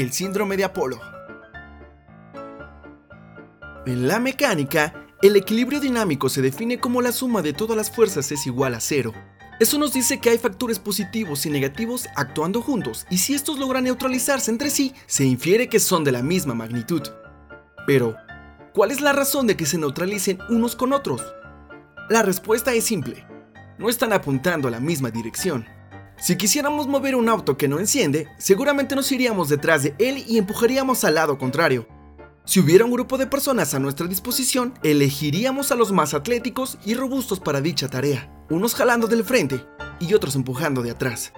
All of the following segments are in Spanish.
el síndrome de Apolo. En la mecánica, el equilibrio dinámico se define como la suma de todas las fuerzas es igual a cero. Eso nos dice que hay factores positivos y negativos actuando juntos, y si estos logran neutralizarse entre sí, se infiere que son de la misma magnitud. Pero, ¿cuál es la razón de que se neutralicen unos con otros? La respuesta es simple. No están apuntando a la misma dirección. Si quisiéramos mover un auto que no enciende, seguramente nos iríamos detrás de él y empujaríamos al lado contrario. Si hubiera un grupo de personas a nuestra disposición, elegiríamos a los más atléticos y robustos para dicha tarea, unos jalando del frente y otros empujando de atrás.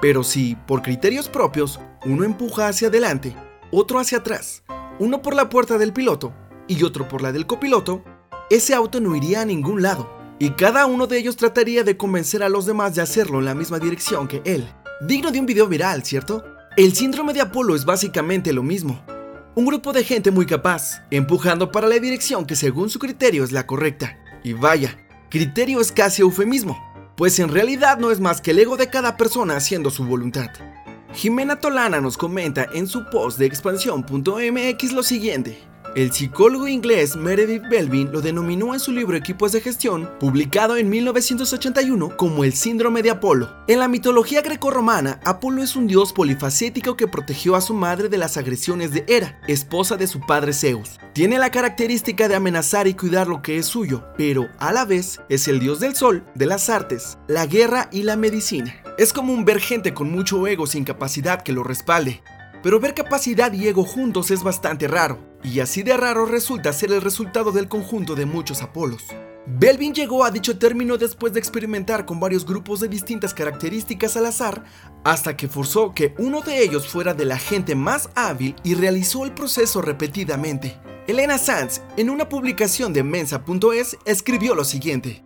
Pero si, por criterios propios, uno empuja hacia adelante, otro hacia atrás, uno por la puerta del piloto y otro por la del copiloto, ese auto no iría a ningún lado, y cada uno de ellos trataría de convencer a los demás de hacerlo en la misma dirección que él. Digno de un video viral, ¿cierto? El síndrome de Apolo es básicamente lo mismo. Un grupo de gente muy capaz, empujando para la dirección que según su criterio es la correcta. Y vaya, criterio es casi eufemismo, pues en realidad no es más que el ego de cada persona haciendo su voluntad. Jimena Tolana nos comenta en su post de expansión.mx lo siguiente. El psicólogo inglés Meredith Belvin lo denominó en su libro Equipos de Gestión, publicado en 1981, como el síndrome de Apolo. En la mitología grecorromana, Apolo es un dios polifacético que protegió a su madre de las agresiones de Hera, esposa de su padre Zeus. Tiene la característica de amenazar y cuidar lo que es suyo, pero a la vez es el dios del sol, de las artes, la guerra y la medicina. Es como un ver gente con mucho ego sin capacidad que lo respalde. Pero ver capacidad y ego juntos es bastante raro y así de raro resulta ser el resultado del conjunto de muchos Apolos. Belvin llegó a dicho término después de experimentar con varios grupos de distintas características al azar, hasta que forzó que uno de ellos fuera de la gente más hábil y realizó el proceso repetidamente. Elena Sanz, en una publicación de Mensa.es, escribió lo siguiente.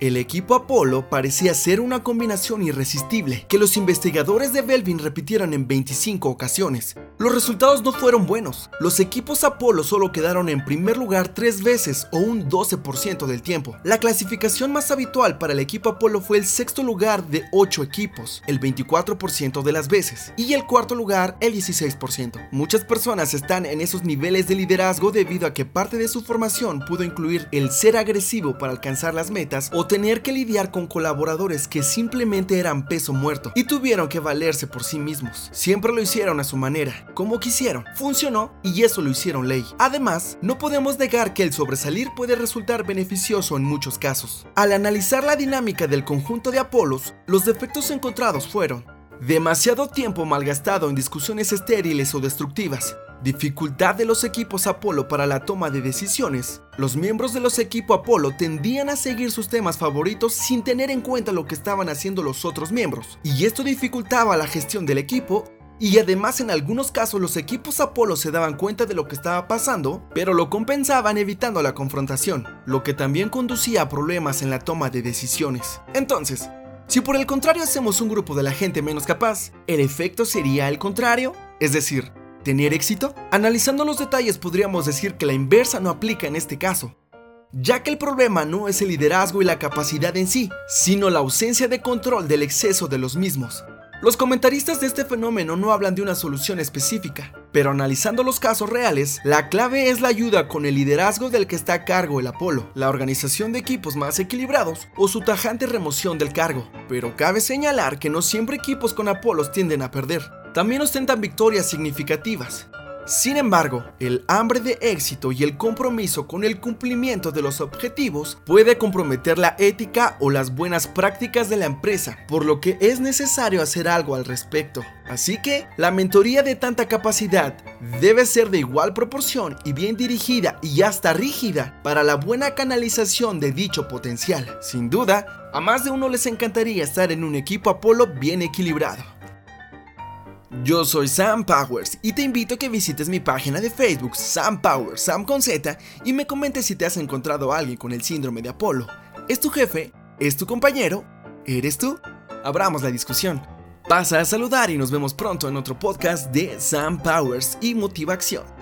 El equipo Apolo parecía ser una combinación irresistible que los investigadores de Belvin repitieron en 25 ocasiones. Los resultados no fueron buenos. Los equipos Apolo solo quedaron en primer lugar tres veces o un 12% del tiempo. La clasificación más habitual para el equipo Apolo fue el sexto lugar de 8 equipos, el 24% de las veces, y el cuarto lugar el 16%. Muchas personas están en esos niveles de liderazgo debido a que parte de su formación pudo incluir el ser agresivo para alcanzar las metas o tener que lidiar con colaboradores que simplemente eran peso muerto y tuvieron que valerse por sí mismos. Siempre lo hicieron a su manera, como quisieron. Funcionó y eso lo hicieron ley. Además, no podemos negar que el sobresalir puede resultar beneficioso en muchos casos. Al analizar la dinámica del conjunto de Apolos, los defectos encontrados fueron demasiado tiempo malgastado en discusiones estériles o destructivas, Dificultad de los equipos Apolo para la toma de decisiones. Los miembros de los equipos Apolo tendían a seguir sus temas favoritos sin tener en cuenta lo que estaban haciendo los otros miembros, y esto dificultaba la gestión del equipo y además en algunos casos los equipos Apolo se daban cuenta de lo que estaba pasando, pero lo compensaban evitando la confrontación, lo que también conducía a problemas en la toma de decisiones. Entonces, si por el contrario hacemos un grupo de la gente menos capaz, el efecto sería el contrario, es decir, ¿Tener éxito? Analizando los detalles podríamos decir que la inversa no aplica en este caso, ya que el problema no es el liderazgo y la capacidad en sí, sino la ausencia de control del exceso de los mismos. Los comentaristas de este fenómeno no hablan de una solución específica, pero analizando los casos reales, la clave es la ayuda con el liderazgo del que está a cargo el Apolo, la organización de equipos más equilibrados o su tajante remoción del cargo. Pero cabe señalar que no siempre equipos con Apolos tienden a perder también ostentan victorias significativas. Sin embargo, el hambre de éxito y el compromiso con el cumplimiento de los objetivos puede comprometer la ética o las buenas prácticas de la empresa, por lo que es necesario hacer algo al respecto. Así que, la mentoría de tanta capacidad debe ser de igual proporción y bien dirigida y hasta rígida para la buena canalización de dicho potencial. Sin duda, a más de uno les encantaría estar en un equipo Apolo bien equilibrado. Yo soy Sam Powers y te invito a que visites mi página de Facebook Sam Powers, Sam con Z, y me comentes si te has encontrado a alguien con el síndrome de Apolo. ¿Es tu jefe? ¿Es tu compañero? ¿Eres tú? Abramos la discusión. Pasa a saludar y nos vemos pronto en otro podcast de Sam Powers y Motiva Acción.